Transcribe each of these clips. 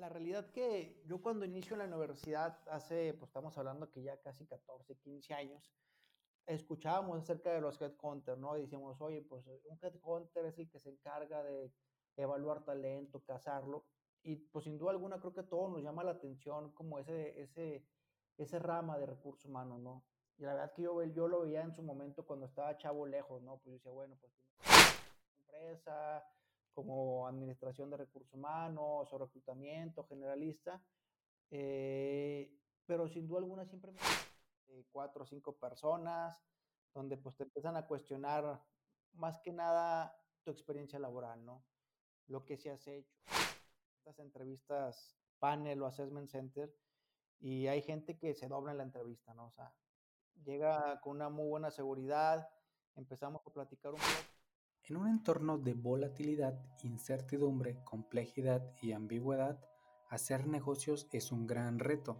La realidad que yo cuando inicio en la universidad, hace, pues estamos hablando que ya casi 14, 15 años, escuchábamos acerca de los headhunters, ¿no? Y decíamos, oye, pues un headhunter es el que se encarga de evaluar talento, cazarlo. Y pues sin duda alguna creo que todo nos llama la atención como ese, ese, ese rama de recursos humanos, ¿no? Y la verdad que yo, yo lo veía en su momento cuando estaba chavo lejos, ¿no? Pues yo decía, bueno, pues empresa, como administración de recursos humanos o reclutamiento generalista, eh, pero sin duda alguna siempre me cuatro o cinco personas, donde pues te empiezan a cuestionar más que nada tu experiencia laboral, ¿no? Lo que se has hecho. Estas entrevistas panel o assessment center y hay gente que se dobla en la entrevista, ¿no? O sea, llega con una muy buena seguridad, empezamos a platicar un poco. En un entorno de volatilidad, incertidumbre, complejidad y ambigüedad, hacer negocios es un gran reto.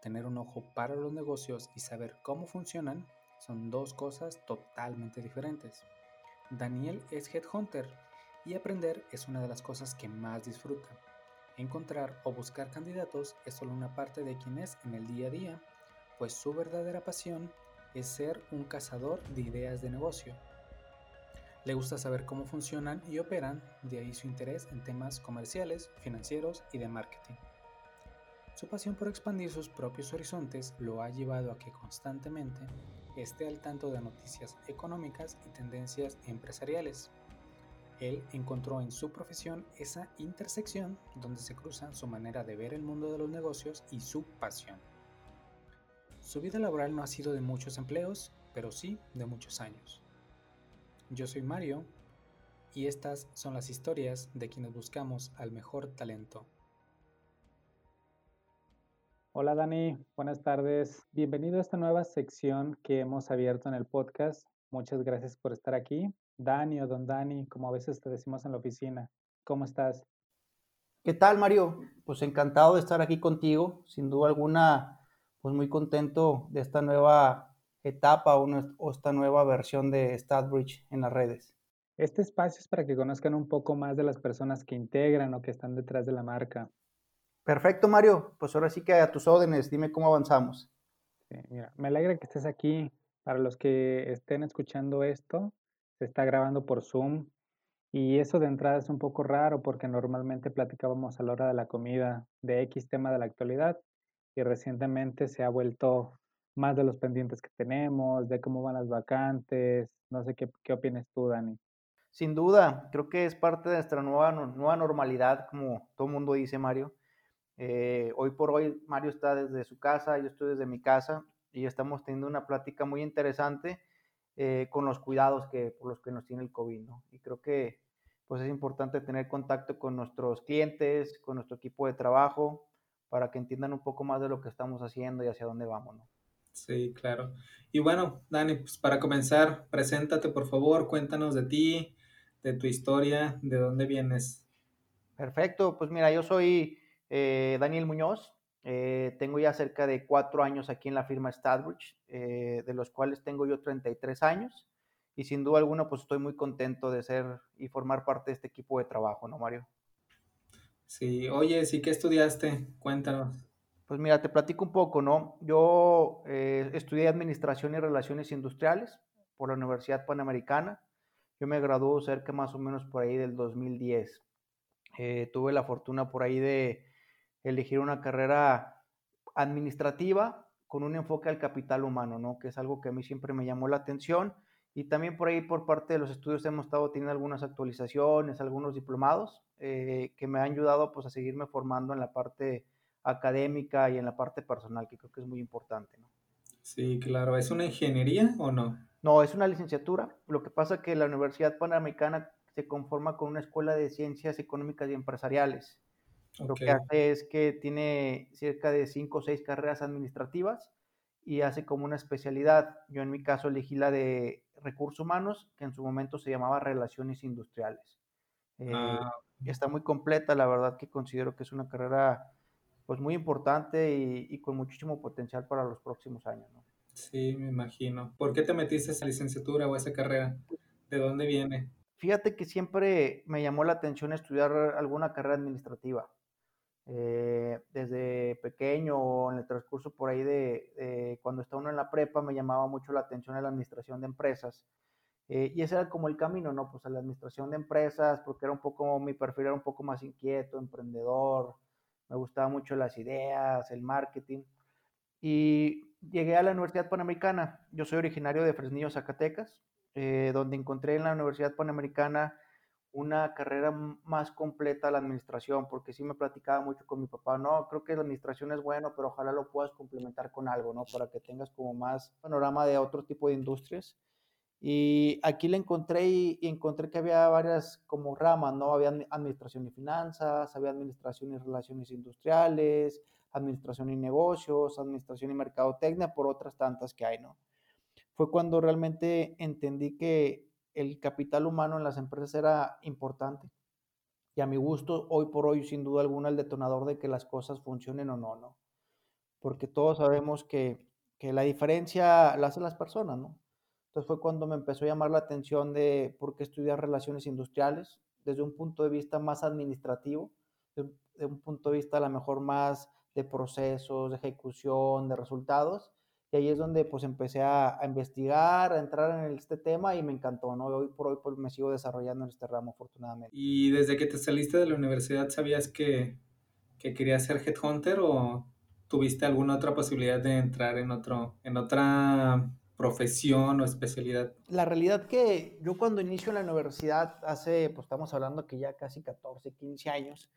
Tener un ojo para los negocios y saber cómo funcionan son dos cosas totalmente diferentes. Daniel es headhunter y aprender es una de las cosas que más disfruta. Encontrar o buscar candidatos es solo una parte de quien es en el día a día, pues su verdadera pasión es ser un cazador de ideas de negocio. Le gusta saber cómo funcionan y operan, de ahí su interés en temas comerciales, financieros y de marketing. Su pasión por expandir sus propios horizontes lo ha llevado a que constantemente esté al tanto de noticias económicas y tendencias empresariales. Él encontró en su profesión esa intersección donde se cruzan su manera de ver el mundo de los negocios y su pasión. Su vida laboral no ha sido de muchos empleos, pero sí de muchos años. Yo soy Mario y estas son las historias de quienes buscamos al mejor talento. Hola Dani, buenas tardes. Bienvenido a esta nueva sección que hemos abierto en el podcast. Muchas gracias por estar aquí. Dani o don Dani, como a veces te decimos en la oficina. ¿Cómo estás? ¿Qué tal, Mario? Pues encantado de estar aquí contigo. Sin duda alguna, pues muy contento de esta nueva etapa o, esta nueva versión de StatBridge en las redes. Este espacio es para que conozcan un poco más de las personas que integran o que están detrás de la marca. Perfecto, Mario. Pues ahora sí que a tus órdenes, dime cómo avanzamos. mira, me alegra que estés aquí. Para los que estén escuchando esto, se está grabando por Zoom. Y eso de entrada es un poco raro porque normalmente platicábamos a la hora de la comida de X tema de la actualidad y recientemente se ha vuelto más de los pendientes que tenemos, de cómo van las vacantes. No sé qué, qué opinas tú, Dani. Sin duda, creo que es parte de nuestra nueva, nueva normalidad, como todo mundo dice, Mario eh, hoy por hoy Mario está desde su casa, yo estoy desde mi casa y estamos teniendo una plática muy interesante eh, con los cuidados que, por los que nos tiene el COVID, ¿no? Y creo que pues es importante tener contacto con nuestros clientes, con nuestro equipo de trabajo, para que entiendan un poco más de lo que estamos haciendo y hacia dónde vamos, ¿no? Sí, claro. Y bueno, Dani, pues para comenzar, preséntate por favor, cuéntanos de ti, de tu historia, de dónde vienes. Perfecto, pues mira, yo soy eh, Daniel Muñoz, eh, tengo ya cerca de cuatro años aquí en la firma Stadbridge, eh, de los cuales tengo yo 33 años y sin duda alguna pues estoy muy contento de ser y formar parte de este equipo de trabajo, ¿no, Mario? Sí, oye, ¿sí qué estudiaste? Cuéntanos. Pues mira, te platico un poco, ¿no? Yo estudié Administración y Relaciones Industriales por la Universidad Panamericana. Yo me gradué cerca más o menos por ahí del 2010. tuve la fortuna por ahí de elegir una carrera administrativa con un enfoque al capital humano, ¿no? Que es algo que a mí siempre me llamó la atención. Y también por ahí, por parte de los estudios, hemos estado teniendo algunas actualizaciones, algunos diplomados eh, que me han ayudado pues, a seguirme formando en la parte académica y en la parte personal, que creo que es muy importante, ¿no? Sí, claro. ¿Es una ingeniería o no? No, es una licenciatura. Lo que pasa es que la Universidad Panamericana se conforma con una escuela de ciencias económicas y empresariales. Lo que hace es que tiene cerca de cinco o seis carreras administrativas y hace como una especialidad. Yo en mi caso elegí la de recursos humanos, que en su momento se llamaba relaciones industriales. Eh, ah, está muy completa, la verdad que considero que es una carrera pues muy importante y, con muchísimo potencial para los próximos años. Sí, me imagino. ¿Por qué te metiste esa licenciatura o esa carrera? ¿De dónde viene? Fíjate que siempre me llamó la atención estudiar alguna carrera administrativa. Eh, desde pequeño o en el transcurso por ahí de, cuando está uno en la prepa me llamaba mucho la atención la administración de empresas. Eh, y ese era como el camino, ¿no? Pues a la administración de empresas, porque era un poco, mi perfil era un poco más inquieto, emprendedor, me gustaban mucho las ideas, el marketing. Y llegué a la Universidad Panamericana. Yo soy originario de Fresnillo, Zacatecas, eh, donde encontré en la Universidad Panamericana una carrera más completa a la administración, porque sí me platicaba mucho con mi papá, no, creo que la administración es bueno, pero ojalá lo puedas complementar con algo, ¿no? Para que tengas como más panorama de otro tipo de industrias. Y aquí le encontré y, encontré que había varias como ramas, ¿no? Había administración y finanzas, había administración y relaciones industriales, administración y negocios, administración y mercadotecnia, por otras tantas que hay, ¿no? Fue cuando realmente entendí que el capital humano en las empresas era importante. Y a mi gusto, hoy por hoy, sin duda alguna, el detonador de que las cosas funcionen o no, ¿no? Porque todos sabemos que, la diferencia la hacen las personas, ¿no? Entonces fue cuando me empezó a llamar la atención de por qué estudiar relaciones industriales desde un punto de vista más administrativo, de un punto de vista a lo mejor más de procesos, de ejecución, de resultados, y ahí es donde pues empecé a, investigar, a entrar en este tema y me encantó, ¿no? Hoy por hoy pues me sigo desarrollando en este ramo afortunadamente. ¿Y desde que te saliste de la universidad sabías que, que querías ser headhunter o tuviste alguna otra posibilidad de entrar en, otro, en otra profesión o especialidad? La realidad que yo cuando inicio en la universidad, hace, pues estamos hablando que ya casi 14, 15 años,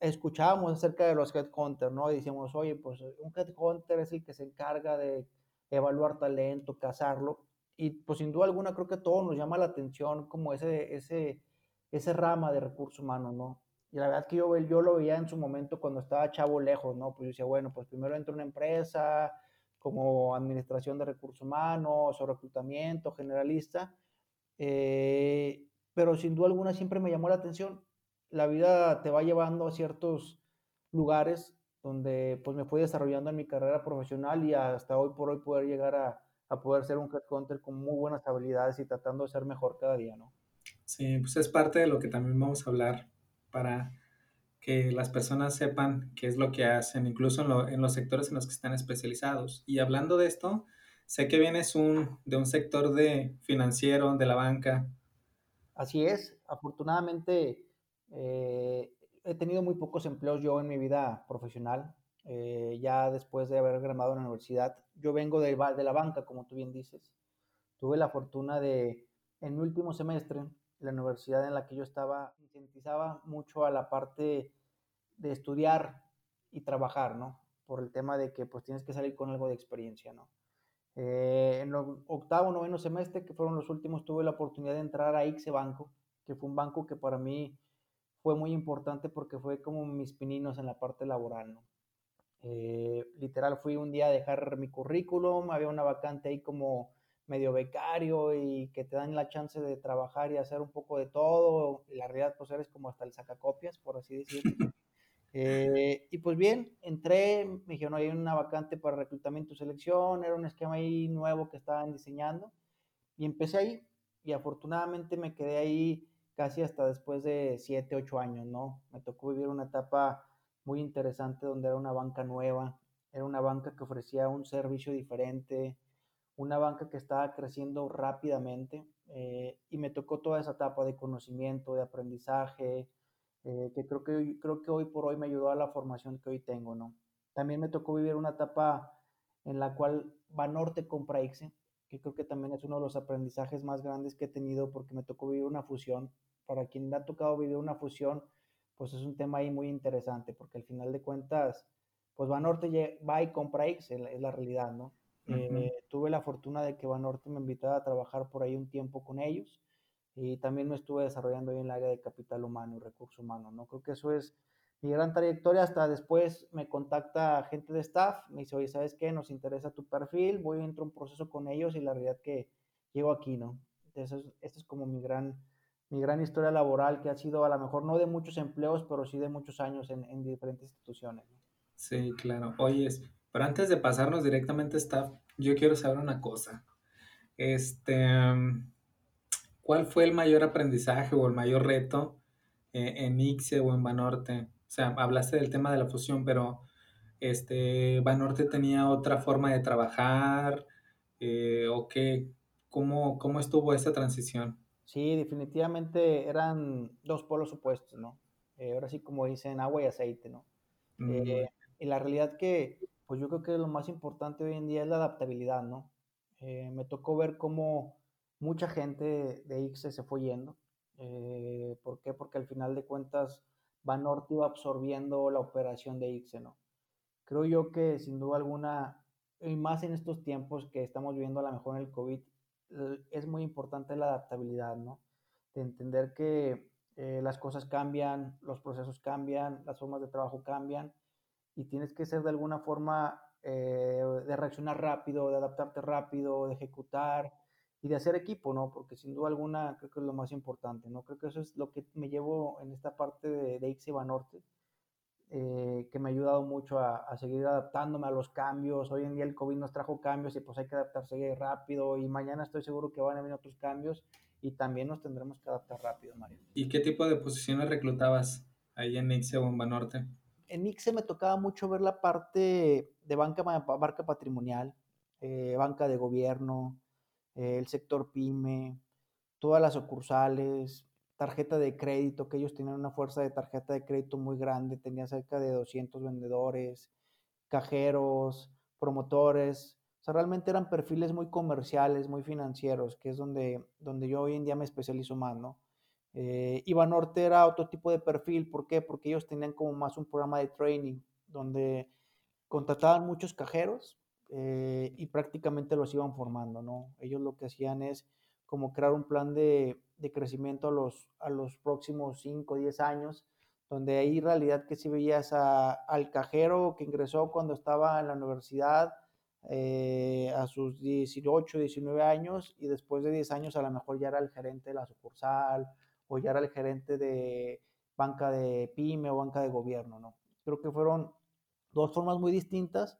escuchábamos acerca de los headhunters, ¿no? Y decíamos, oye, pues un headhunter es el que se encarga de evaluar talento, cazarlo. Y pues sin duda alguna creo que todo nos llama la atención como ese, ese, ese rama de recursos humanos, ¿no? Y la verdad que yo, yo lo veía en su momento cuando estaba chavo lejos, ¿no? Pues yo decía, bueno, pues primero entro en una empresa como administración de recursos humanos o reclutamiento generalista, eh, pero sin duda alguna siempre me llamó la atención la vida te va llevando a ciertos lugares donde pues me fui desarrollando en mi carrera profesional y hasta hoy por hoy poder llegar a, poder ser un headhunter con muy buenas habilidades y tratando de ser mejor cada día, ¿no? Sí, pues es parte de lo que también vamos a hablar para que las personas sepan qué es lo que hacen, incluso en, los sectores en los que están especializados. Y hablando de esto, sé que vienes un, de un sector de financiero, de la banca. Así es, afortunadamente eh, he tenido muy pocos empleos yo en mi vida profesional, eh, ya después de haber graduado en la universidad. Yo vengo de, de la banca, como tú bien dices. Tuve la fortuna de, en mi último semestre, la universidad en la que yo estaba, incentizaba mucho a la parte de estudiar y trabajar, ¿no? Por el tema de que pues tienes que salir con algo de experiencia, ¿no? Eh, en octavo, noveno semestre, que fueron los últimos, tuve la oportunidad de entrar a ICSE Banco, que fue un banco que para mí fue muy importante porque fue como mis pininos en la parte laboral, ¿no? Eh, literal fui un día a dejar mi currículum, había una vacante ahí como medio becario y que te dan la chance de trabajar y hacer un poco de todo. la realidad, pues eres como hasta el sacacopias, por así decirlo. Eh, y pues bien, entré, me dijeron, hay una vacante para reclutamiento y selección, era un esquema ahí nuevo que estaban diseñando. Y empecé ahí y afortunadamente me quedé ahí casi hasta después de siete, ocho años, ¿no? Me tocó vivir una etapa muy interesante donde era una banca nueva, era una banca que ofrecía un servicio diferente, una banca que estaba creciendo rápidamente eh, y me tocó toda esa etapa de conocimiento, de aprendizaje, eh, que creo que, creo que hoy por hoy me ayudó a la formación que hoy tengo, ¿no? También me tocó vivir una etapa en la cual Banorte compra ICSE, que creo que también es uno de los aprendizajes más grandes que he tenido porque me tocó vivir una fusión. Para quien le ha tocado vivir una fusión, pues es un tema ahí muy interesante porque al final de cuentas, pues Banorte va y compra X, es la realidad, ¿no? Eh, tuve la fortuna de que Banorte me invitara a trabajar por ahí un tiempo con ellos y también me estuve desarrollando ahí en el área de capital humano y recursos humanos, ¿no? Creo que eso es mi gran trayectoria hasta después me contacta gente de staff, me dice, oye, ¿sabes qué? Nos interesa tu perfil, voy a entrar un proceso con ellos y la realidad que llego aquí, ¿no? Entonces, esta es como mi gran, mi gran historia laboral que ha sido a lo mejor no de muchos empleos, pero sí de muchos años en, en diferentes instituciones. Sí, claro. Oye, pero antes de pasarnos directamente a staff, yo quiero saber una cosa. Este, ¿cuál fue el mayor aprendizaje o el mayor reto eh, en ICSE o en Banorte? sea, hablaste del tema de la fusión, pero este, Banorte tenía otra forma de trabajar, eh, o qué, cómo, cómo estuvo esa transición. Sí, definitivamente eran dos polos opuestos, ¿no? Eh, ahora sí, como dicen, agua y aceite, ¿no? Mm, Eh, y la realidad que, pues yo creo que lo más importante hoy en día es la adaptabilidad, ¿no? Eh, me tocó ver cómo mucha gente de ICSE se fue yendo. Eh, ¿por qué? Porque al final de cuentas Banorte iba absorbiendo la operación de ICSE, ¿no? Creo yo que sin duda alguna, y más en estos tiempos que estamos viviendo a lo mejor en el COVID, es muy importante la adaptabilidad, ¿no? De entender que eh, las cosas cambian, los procesos cambian, las formas de trabajo cambian y tienes que ser de alguna forma eh, de reaccionar rápido, de adaptarte rápido, de ejecutar y de hacer equipo, ¿no? Porque sin duda alguna creo que es lo más importante, ¿no? Creo que eso es lo que me llevo en esta parte de, de Ixi Banorte, eh, que me ha ayudado mucho a, seguir adaptándome a los cambios. Hoy en día el COVID nos trajo cambios y pues hay que adaptarse rápido y mañana estoy seguro que van a venir otros cambios y también nos tendremos que adaptar rápido, Mario. ¿Y qué tipo de posiciones reclutabas ahí en Ixe o en Banorte? En Ixe me tocaba mucho ver la parte de banca, banca patrimonial, eh, banca de gobierno, eh, el sector pyme, todas las sucursales, tarjeta de crédito, que ellos tenían una fuerza de tarjeta de crédito muy grande, tenía cerca de 200 vendedores, cajeros, promotores, o sea, realmente eran perfiles muy comerciales, muy financieros, que es donde, donde yo hoy en día me especializo más, ¿no? Eh, Ibanorte era otro tipo de perfil, ¿por qué? Porque ellos tenían como más un programa de training, donde contrataban muchos cajeros eh, y prácticamente los iban formando, ¿no? Ellos lo que hacían es como crear un plan de, de crecimiento a los, a los próximos 5 o 10 años, donde en realidad que si veías al cajero que ingresó cuando estaba en la universidad eh, a sus 18, 19 años y después de 10 años a lo mejor ya era el gerente de la sucursal o ya era el gerente de banca de pyme o banca de gobierno, ¿no? Creo que fueron dos formas muy distintas,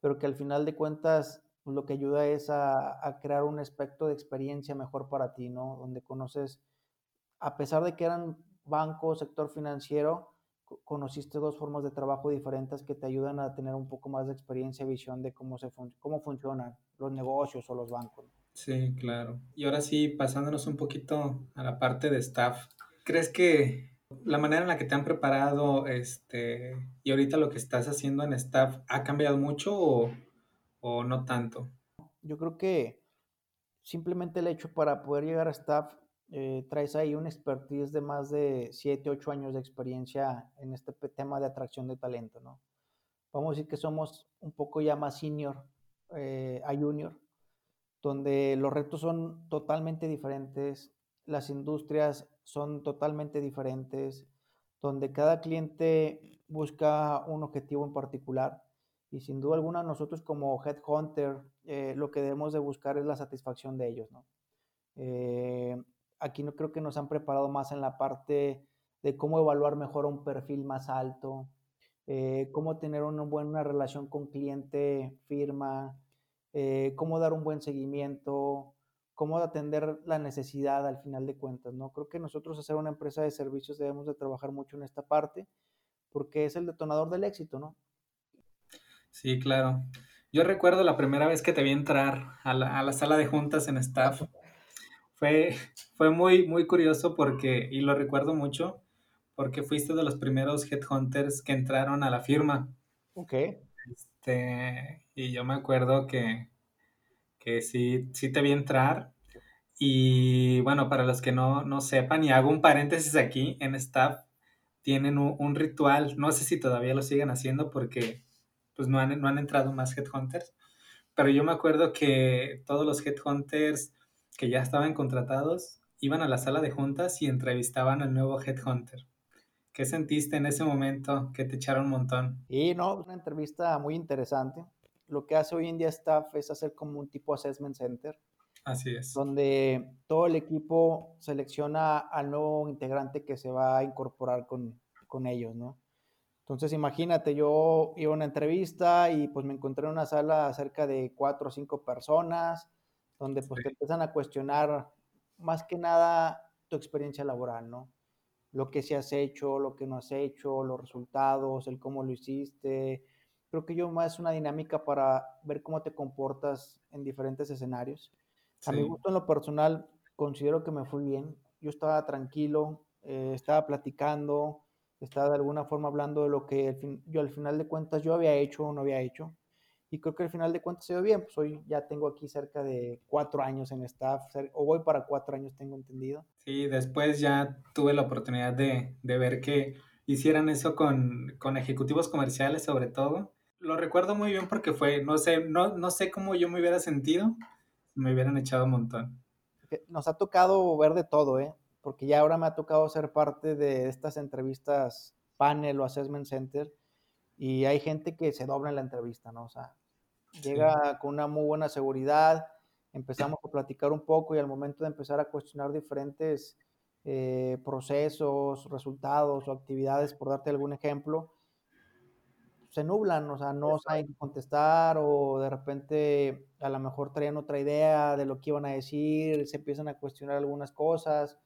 pero que al final de cuentas pues, lo que ayuda es a, crear un aspecto de experiencia mejor para ti, ¿no? Donde conoces, a pesar de que eran banco, sector financiero, conociste dos formas de trabajo diferentes que te ayudan a tener un poco más de experiencia y visión de cómo, se cómo funcionan los negocios o los bancos. Sí, claro. Y ahora sí, pasándonos un poquito a la parte de staff, ¿crees que la manera en la que te han preparado este, y ahorita lo que estás haciendo en staff ha cambiado mucho o, o no tanto? Yo creo que simplemente el hecho para poder llegar a staff eh, traes ahí un expertise de más de 7, 8 años de experiencia en este tema de atracción de talento, ¿no? Vamos a decir que somos un poco ya más senior eh, a junior, donde los retos son totalmente diferentes, las industrias son totalmente diferentes, donde cada cliente busca un objetivo en particular y sin duda alguna nosotros como headhunter eh, lo que debemos de buscar es la satisfacción de ellos. Eh, aquí no creo que nos han preparado más en la parte de cómo evaluar mejor un perfil más alto, eh, cómo tener una buena relación con cliente, firma, eh, cómo dar un buen seguimiento, cómo atender la necesidad al final de cuentas, ¿no? Creo que nosotros hacer una empresa de servicios debemos de trabajar mucho en esta parte porque es el detonador del éxito, ¿no? Sí, claro. Yo recuerdo la primera vez que te vi entrar a la, a la sala de juntas en staff. Fue, fue muy, muy curioso porque, y lo recuerdo mucho, porque fuiste de los primeros headhunters que entraron a la firma. Ok. Este, y yo me acuerdo que, que sí, sí te vi entrar. Y bueno, para los que no, no sepan, y hago un paréntesis aquí, en staff tienen un, un, ritual, no sé si todavía lo siguen haciendo porque pues no han, no han entrado más headhunters, pero yo me acuerdo que todos los headhunters que ya estaban contratados iban a la sala de juntas y entrevistaban al nuevo headhunter. ¿Qué sentiste en ese momento que te echaron un montón? Y no, una entrevista muy interesante. Lo que hace hoy en día staff es hacer como un tipo assessment center. Así es. Donde todo el equipo selecciona al nuevo integrante que se va a incorporar con, con ellos, ¿no? Entonces, imagínate, yo iba a una entrevista y pues me encontré en una sala cerca de cuatro o cinco personas, donde pues sí. te empiezan a cuestionar más que nada tu experiencia laboral, ¿no? lo que sí has hecho, lo que no has hecho, los resultados, el cómo lo hiciste. Creo que yo más una dinámica para ver cómo te comportas en diferentes escenarios. A mi gusto en lo personal, considero que me fue bien. Yo estaba tranquilo, eh, estaba platicando, estaba de alguna forma hablando de lo que yo al final de cuentas yo había hecho o no había hecho. Y creo que al final de cuentas se dio bien. Pues hoy ya tengo aquí cerca de cuatro años en staff, o voy para cuatro años, tengo entendido. Sí, después ya tuve la oportunidad de, de ver que hicieran eso con, con, ejecutivos comerciales sobre todo. Lo recuerdo muy bien porque fue, no sé, no, no sé cómo yo me hubiera sentido, me hubieran echado un montón. Nos ha tocado ver de todo, ¿eh? porque ya ahora me ha tocado ser parte de estas entrevistas panel o assessment center y hay gente que se dobla en la entrevista, ¿no? O sea, llega con una muy buena seguridad, empezamos a platicar un poco y al momento de empezar a cuestionar diferentes eh, procesos, resultados o actividades, por darte algún ejemplo, se nublan, o sea, no saben contestar o de repente a lo mejor traían otra idea de lo que iban a decir, se empiezan a cuestionar algunas cosas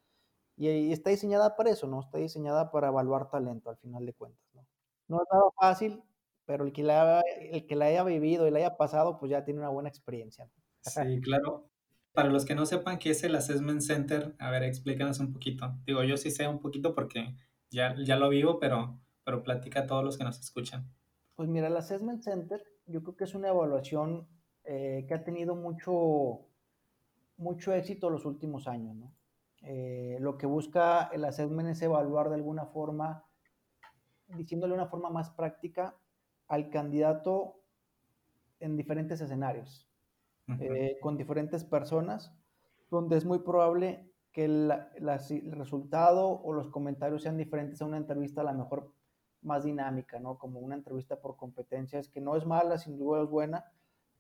y, está diseñada para eso, ¿no? Está diseñada para evaluar talento al final de cuentas, ¿no? No es nada fácil, pero el que, la, el que la haya vivido y la haya pasado, pues ya tiene una buena experiencia. Sí, claro. Para los que no sepan qué es el Assessment Center, a ver, explícanos un poquito. Digo, yo sí sé un poquito porque ya, ya lo vivo, pero, pero platica a todos los que nos escuchan. Pues mira, el Assessment Center yo creo que es una evaluación eh, que ha tenido mucho, mucho éxito los últimos años, ¿no? Eh, lo que busca el assessment es evaluar de alguna forma, diciéndole una forma más práctica al candidato en diferentes escenarios, eh, con diferentes personas, donde es muy probable que el, resultado o los comentarios sean diferentes a una entrevista a lo mejor más dinámica, ¿no? Como una entrevista por competencias, que no es mala, sin duda es buena,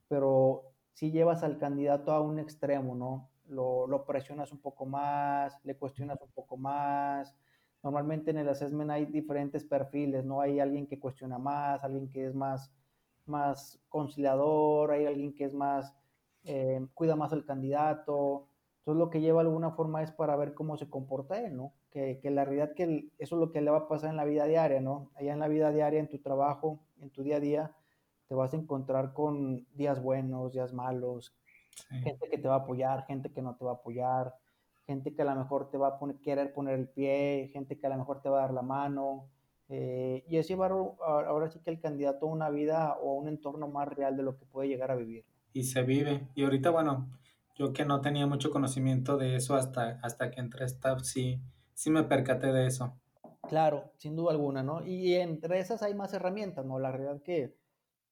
pero si llevas al candidato a un extremo, ¿no? lo, presionas un poco más, le cuestionas un poco más. Normalmente en el assessment hay diferentes perfiles, ¿no? Hay alguien que cuestiona más, alguien que es más, más conciliador, hay alguien que es más, eh, cuida más al candidato. Entonces lo que lleva de alguna forma es para ver cómo se comporta él, ¿no? Que, que la realidad que eso es lo que le va a pasar en la vida diaria, ¿no? Allá en la vida diaria, en tu trabajo, en tu día a día, te vas a encontrar con días buenos, días malos, Gente que te va a apoyar, gente que no te va a apoyar, gente que a lo mejor te va a querer poner el pie, gente que a lo mejor te va a dar la mano. Eh, y es llevar ahora sí que el candidato a una vida o a un entorno más real de lo que puede llegar a vivir. Y se vive. Y ahorita, bueno, yo que no tenía mucho conocimiento de eso hasta, hasta que entré a staff, sí, sí me percaté de eso. Claro, sin duda alguna, ¿no? Y entre esas hay más herramientas, ¿no? La realidad que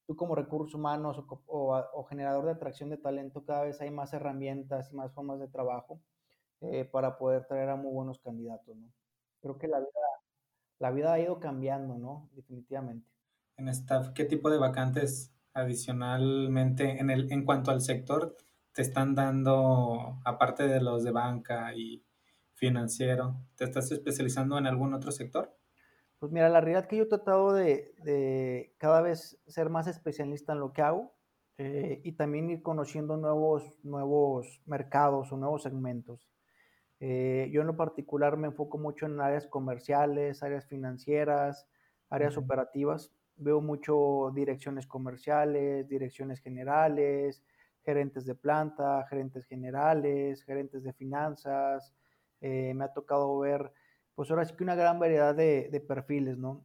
tú como recursos humanos o, generador de atracción de talento, cada vez hay más herramientas y más formas de trabajo eh, para poder traer a muy buenos candidatos, ¿no? Creo que la vida, la vida ha ido cambiando, ¿no? Definitivamente. En staff, ¿qué tipo de vacantes adicionalmente en, el, en cuanto al sector te están dando, aparte de los de banca y financiero, ¿te estás especializando en algún otro sector? Pues mira, la realidad que yo he tratado de, cada vez ser más especialista en lo que hago eh, y también ir conociendo nuevos, nuevos mercados o nuevos segmentos. Eh, yo en lo particular me enfoco mucho en áreas comerciales, áreas financieras, áreas operativas. Veo mucho direcciones comerciales, direcciones generales, gerentes de planta, gerentes generales, gerentes de finanzas. Eh, me ha tocado ver pues ahora sí que una gran variedad de, perfiles, ¿no?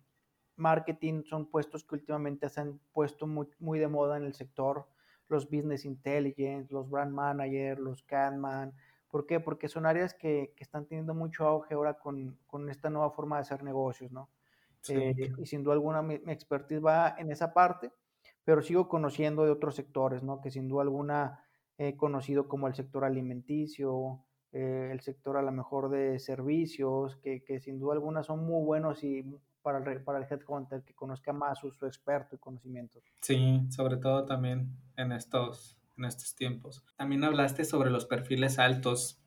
Marketing son puestos que últimamente se han puesto muy, muy, de moda en el sector, los business intelligence, los brand manager, los Canman. ¿Por qué? Porque son áreas que, que están teniendo mucho auge ahora con, con, esta nueva forma de hacer negocios, ¿no? Eh, y sin duda alguna mi, mi, expertise va en esa parte, pero sigo conociendo de otros sectores, ¿no? Que sin duda alguna he conocido como el sector alimenticio, eh, el sector a lo mejor de servicios, que, que, sin duda alguna son muy buenos y para el, para el headhunter que conozca más su, su experto y conocimiento. Sí, sobre todo también en estos, en estos tiempos. También hablaste sobre los perfiles altos.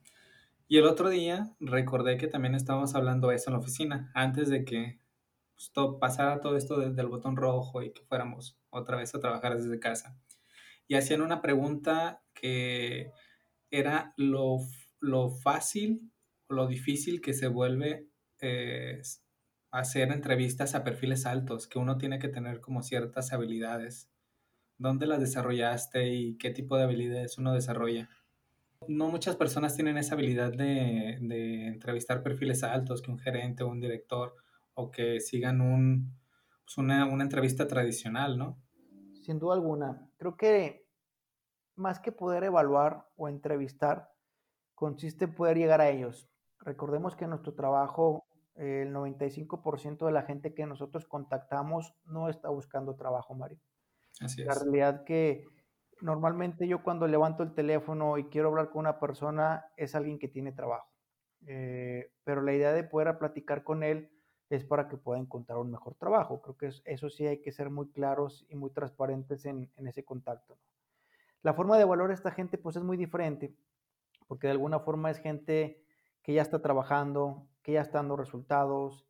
Y el otro día recordé que también estábamos hablando eso en la oficina, antes de que pues, pasara todo esto desde el botón rojo y que fuéramos otra vez a trabajar desde casa. Y hacían una pregunta que era lo lo fácil o lo difícil que se vuelve eh, hacer entrevistas a perfiles altos, que uno tiene que tener como ciertas habilidades. ¿Dónde las desarrollaste y qué tipo de habilidades uno desarrolla? No muchas personas tienen esa habilidad de, de entrevistar perfiles altos, que un gerente o un director, o que sigan un, pues una, una entrevista tradicional, ¿no? Sin duda alguna. Creo que más que poder evaluar o entrevistar, consiste en poder llegar a ellos. Recordemos que nuestro trabajo, el 95% de la gente que nosotros contactamos no está buscando trabajo, Mario. Así La es. realidad que normalmente yo cuando levanto el teléfono y quiero hablar con una persona es alguien que tiene trabajo. Eh, pero la idea de poder platicar con él es para que pueda encontrar un mejor trabajo. Creo que es- eso sí hay que ser muy claros y muy transparentes en, en ese contacto. ¿no? La forma de evaluar a esta gente pues es muy diferente, porque de alguna forma es gente que ya está trabajando, que ya está dando resultados,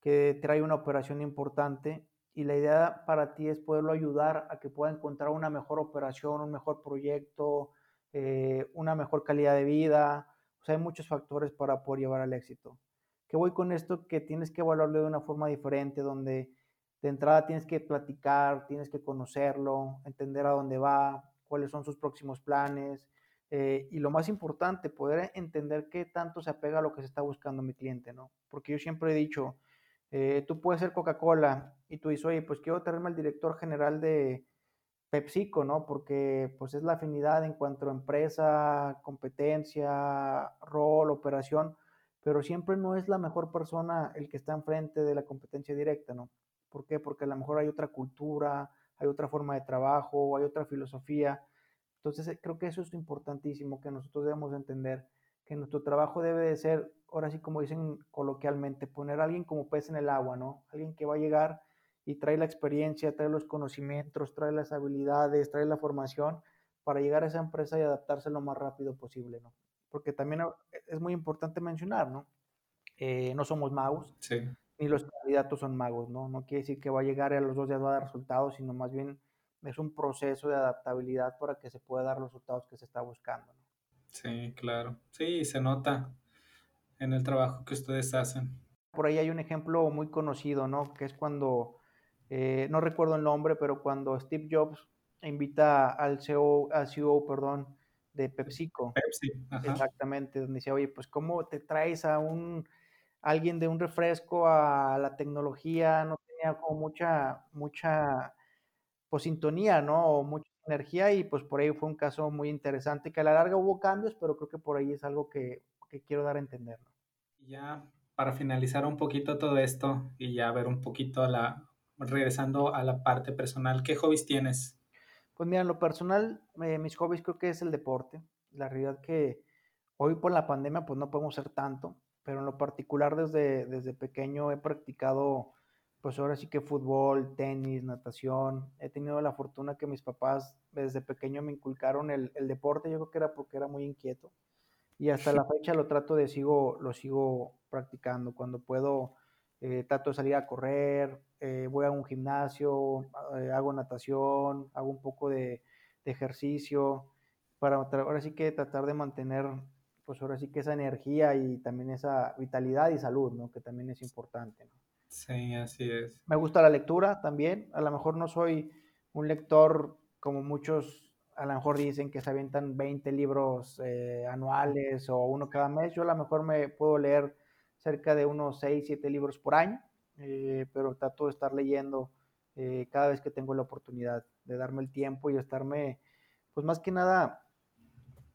que trae una operación importante y la idea para ti es poderlo ayudar a que pueda encontrar una mejor operación, un mejor proyecto, eh, una mejor calidad de vida. O sea, hay muchos factores para poder llevar al éxito. ¿Qué voy con esto? Que tienes que evaluarlo de una forma diferente, donde de entrada tienes que platicar, tienes que conocerlo, entender a dónde va, cuáles son sus próximos planes, eh, y lo más importante, poder entender qué tanto se apega a lo que se está buscando mi cliente, ¿no? Porque yo siempre he dicho, eh, tú puedes ser Coca-Cola y tú dices, oye, pues quiero traerme al director general de PepsiCo, ¿no? Porque pues es la afinidad en cuanto a empresa, competencia, rol, operación, pero siempre no es la mejor persona el que está enfrente de la competencia directa, ¿no? ¿Por qué? Porque a lo mejor hay otra cultura, hay otra forma de trabajo, hay otra filosofía. Entonces eh, creo que eso es importantísimo, que nosotros debemos entender que nuestro trabajo debe de ser, ahora sí como dicen coloquialmente, poner a alguien como pez en el agua, ¿no? Alguien que va a llegar y trae la experiencia, trae los conocimientos, trae las habilidades, trae la formación para llegar a esa empresa y adaptarse lo más rápido posible, ¿no? Porque también es muy importante mencionar, ¿no? Eh, no somos magos, Sí. ni los candidatos son magos, ¿no? No quiere decir que va a llegar y a los dos días va a dar resultados, sino más bien es un proceso de adaptabilidad para que se pueda dar los resultados que se está buscando. ¿no? Sí, claro. Sí, se nota en el trabajo que ustedes hacen. Por ahí hay un ejemplo muy conocido, ¿no? Que es cuando, eh, no recuerdo el nombre, pero cuando Steve Jobs invita al CEO, al CEO perdón, de PepsiCo. Pepsi. Ajá. Exactamente, donde dice, oye, pues ¿cómo te traes a un alguien de un refresco a la tecnología? No tenía como mucha, mucha pues sintonía, ¿no? O mucha energía y pues por ahí fue un caso muy interesante que a la larga hubo cambios, pero creo que por ahí es algo que, que quiero dar a entender. ¿no? Ya para finalizar un poquito todo esto y ya ver un poquito la, regresando a la parte personal, ¿qué hobbies tienes? Pues mira, en lo personal, eh, mis hobbies creo que es el deporte. La realidad que hoy por la pandemia pues no podemos hacer tanto, pero en lo particular desde, desde pequeño he practicado pues ahora sí que fútbol, tenis, natación. He tenido la fortuna que mis papás desde pequeño me inculcaron el, el deporte, yo creo que era porque era muy inquieto. Y hasta la fecha lo trato de sigo, lo sigo practicando. Cuando puedo, eh, trato de salir a correr, eh, voy a un gimnasio, eh, hago natación, hago un poco de, ejercicio, para ahora sí que tratar de mantener, pues ahora sí que esa energía y también esa vitalidad y salud, ¿no? Que también es importante. Sí, así es. Me gusta la lectura también. A lo mejor no soy un lector como muchos, a lo mejor dicen que se avientan 20 libros eh, anuales o uno cada mes. Yo a lo mejor me puedo leer cerca de unos 6, 7 libros por año, eh, pero trato de estar leyendo eh, cada vez que tengo la oportunidad de darme el tiempo y estarme, pues más que nada,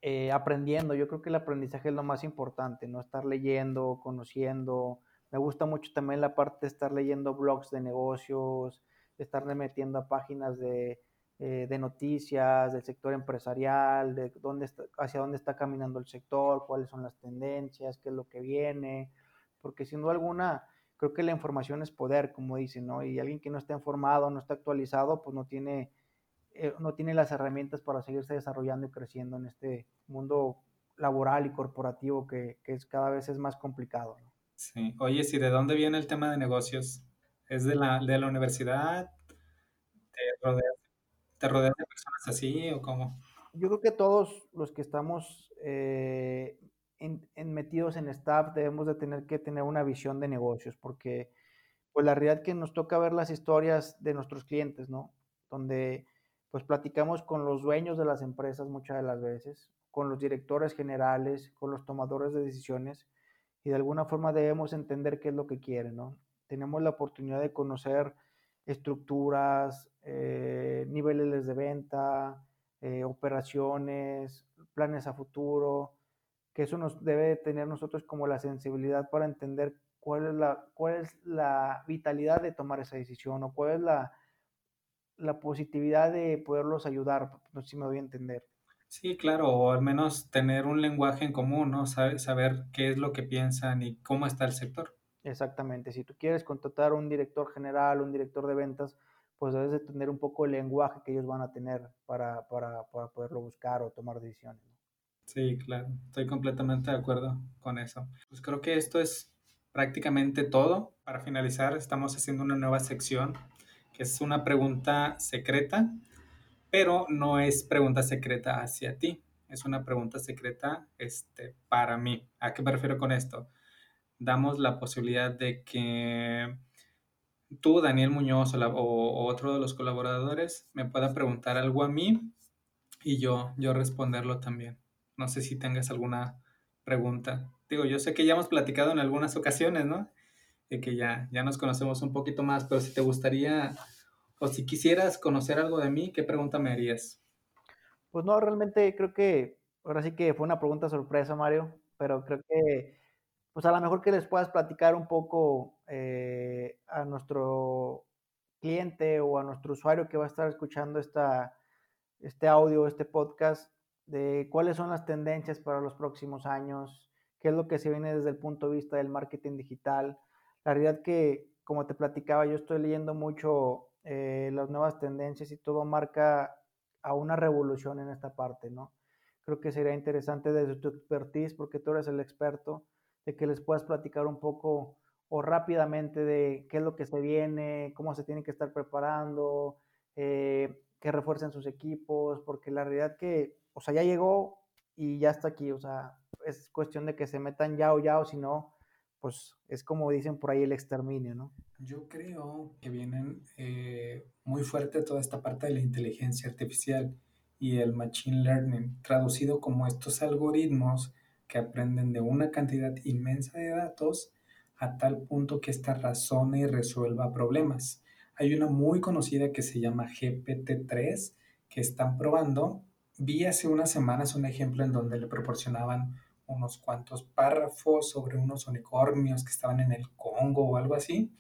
eh, aprendiendo. Yo creo que el aprendizaje es lo más importante, ¿no? Estar leyendo, conociendo, me gusta mucho también la parte de estar leyendo blogs de negocios, de estarme metiendo a páginas de, eh, de noticias, del sector empresarial, de dónde está, hacia dónde está caminando el sector, cuáles son las tendencias, qué es lo que viene, porque sin duda alguna creo que la información es poder, como dicen, ¿no? Y alguien que no está informado, no está actualizado, pues no tiene, eh, no tiene las herramientas para seguirse desarrollando y creciendo en este mundo laboral y corporativo que, que es cada vez es más complicado. ¿no? Sí. Oye, ¿y de dónde viene el tema de negocios? ¿Es de la, de la universidad? ¿Te rodeas, ¿Te rodeas de personas así o cómo? Yo creo que todos los que estamos eh, en, metidos en staff debemos de tener que tener una visión de negocios, porque pues la realidad que nos toca ver las historias de nuestros clientes, ¿no? Donde pues platicamos con los dueños de las empresas muchas de las veces, con los directores generales, con los tomadores de decisiones, y de alguna forma debemos entender qué es lo que quieren, ¿no? Tenemos la oportunidad de conocer estructuras, eh, niveles de venta, eh, operaciones, planes a futuro, que eso nos debe tener nosotros como la sensibilidad para entender cuál es la, cuál es la vitalidad de tomar esa decisión o cuál es la, la positividad de poderlos ayudar, no sé si me voy a entender. Sí, claro, o al menos tener un lenguaje en común, ¿no? Saber, saber qué es lo que piensan y cómo está el sector. Exactamente, si tú quieres contratar a un director general, un director de ventas, pues debes de tener un poco el lenguaje que ellos van a tener para, para, para poderlo buscar o tomar decisiones. Sí, claro, estoy completamente de acuerdo con eso. Pues creo que esto es prácticamente todo. Para finalizar, estamos haciendo una nueva sección que es una pregunta secreta, pero no es pregunta secreta hacia ti, es una pregunta secreta este, para mí. ¿A qué me refiero con esto? Damos la posibilidad de que tú, Daniel Muñoz o, otro de los colaboradores me pueda preguntar algo a mí y yo, yo responderlo también. No sé si tengas alguna pregunta. Digo, yo sé que ya hemos platicado en algunas ocasiones, ¿no? De que ya, ya nos conocemos un poquito más, pero si te gustaría o si quisieras conocer algo de mí, ¿qué pregunta me harías? Pues no, realmente creo que ahora sí que fue una pregunta sorpresa, Mario, pero creo que pues a lo mejor que les puedas platicar un poco eh, a nuestro cliente o a nuestro usuario que va a estar escuchando esta, este audio, este podcast, de cuáles son las tendencias para los próximos años, qué es lo que se viene desde el punto de vista del marketing digital. La realidad que, como te platicaba, yo estoy leyendo mucho eh, las nuevas tendencias y todo marca a una revolución en esta parte, ¿no? Creo que sería interesante desde tu expertise, porque tú eres el experto, de que les puedas platicar un poco o rápidamente de qué es lo que se viene, cómo se tienen que estar preparando, eh, que refuercen sus equipos, porque la realidad que, o sea, ya llegó y ya está aquí, o sea, es cuestión de que se metan ya o ya, o si no, pues es como dicen por ahí el exterminio, ¿no? Yo creo que vienen eh, muy fuerte toda esta parte de la inteligencia artificial y el machine learning, traducido como estos algoritmos que aprenden de una cantidad inmensa de datos a tal punto que ésta razone y resuelva problemas. Hay una muy conocida que se llama GPT-3 que están probando. Vi hace unas semanas un ejemplo en donde le proporcionaban unos cuantos párrafos sobre unos unicornios que estaban en el Congo o algo así.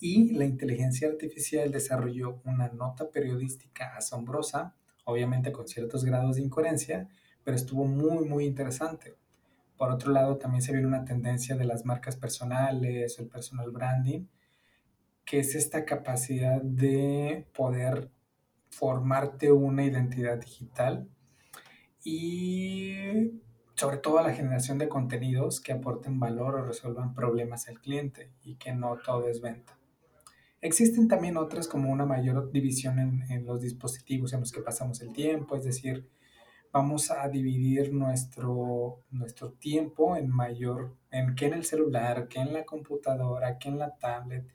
Y la inteligencia artificial desarrolló una nota periodística asombrosa, obviamente con ciertos grados de incoherencia, pero estuvo muy, muy interesante. Por otro lado, también se viene una tendencia de las marcas personales el personal branding, que es esta capacidad de poder formarte una identidad digital y sobre todo la generación de contenidos que aporten valor o resuelvan problemas al cliente y que no todo es venta. Existen también otras como una mayor división en, los dispositivos en los que pasamos el tiempo, es decir, vamos a dividir nuestro, nuestro tiempo en mayor, en que en el celular, que en la computadora, que en la tablet,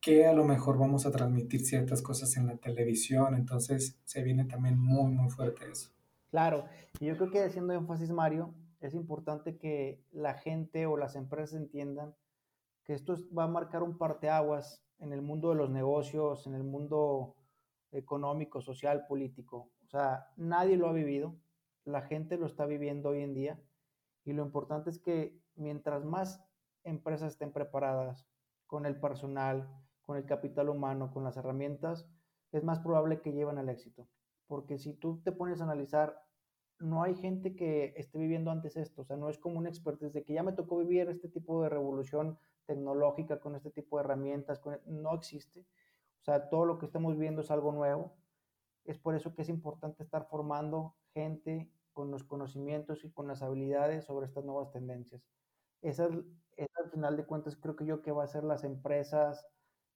que a lo mejor vamos a transmitir ciertas cosas en la televisión, entonces se viene también muy, muy fuerte eso. Claro, y yo creo que haciendo énfasis, Mario, es importante que la gente o las empresas entiendan que esto va a marcar un parteaguas en el mundo de los negocios, en el mundo económico, social, político. O sea, nadie lo ha vivido, la gente lo está viviendo hoy en día y lo importante es que mientras más empresas estén preparadas con el personal, con el capital humano, con las herramientas, es más probable que lleven al éxito. Porque si tú te pones a analizar, no hay gente que esté viviendo antes esto, o sea, no es como un experto, desde que ya me tocó vivir este tipo de revolución tecnológica con este tipo de herramientas, no existe. O sea, todo lo que estamos viendo es algo nuevo es por eso que es importante estar formando gente con los conocimientos y con las habilidades sobre estas nuevas tendencias. Esa es, al final de cuentas creo que yo que va a ser las empresas,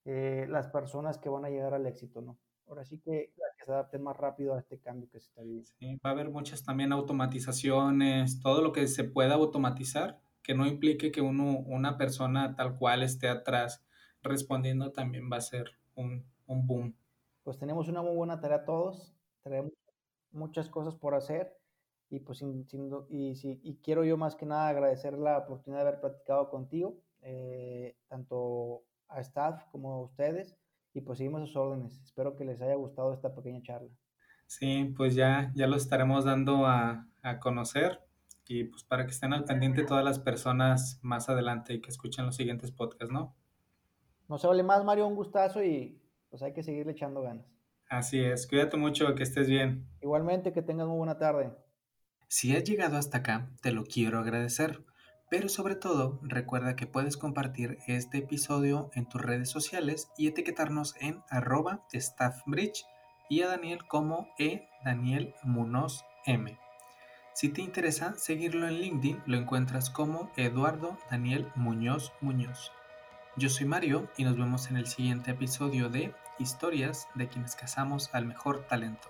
eh, las personas que van a llegar al éxito, ¿no? Ahora sí que la que se adapten más rápido a este cambio que se está viviendo. Sí, va a haber muchas también automatizaciones, todo lo que se pueda automatizar, que no implique que uno, una persona tal cual esté atrás respondiendo, también va a ser un, un boom. Pues tenemos una muy buena tarea todos, tenemos muchas cosas por hacer y pues sin, sin, y, si, y quiero yo más que nada agradecer la oportunidad de haber platicado contigo, eh, tanto a staff como a ustedes y pues seguimos sus órdenes. Espero que les haya gustado esta pequeña charla. Sí, pues ya, ya lo estaremos dando a, a conocer y pues para que estén al pendiente todas las personas más adelante y que escuchen los siguientes podcasts, ¿no? No se hable más, Mario, un gustazo y pues hay que seguirle echando ganas. Así es, cuídate mucho, que estés bien. Igualmente, que tengas muy buena tarde. Si has llegado hasta acá, te lo quiero agradecer, pero sobre todo recuerda que puedes compartir este episodio en tus redes sociales y etiquetarnos en arroba staffbridge y a Daniel como e Daniel Munoz M. Si te interesa seguirlo en LinkedIn, lo encuentras como Eduardo Daniel Muñoz Muñoz. Yo soy Mario y nos vemos en el siguiente episodio de Historias de quienes cazamos al mejor talento.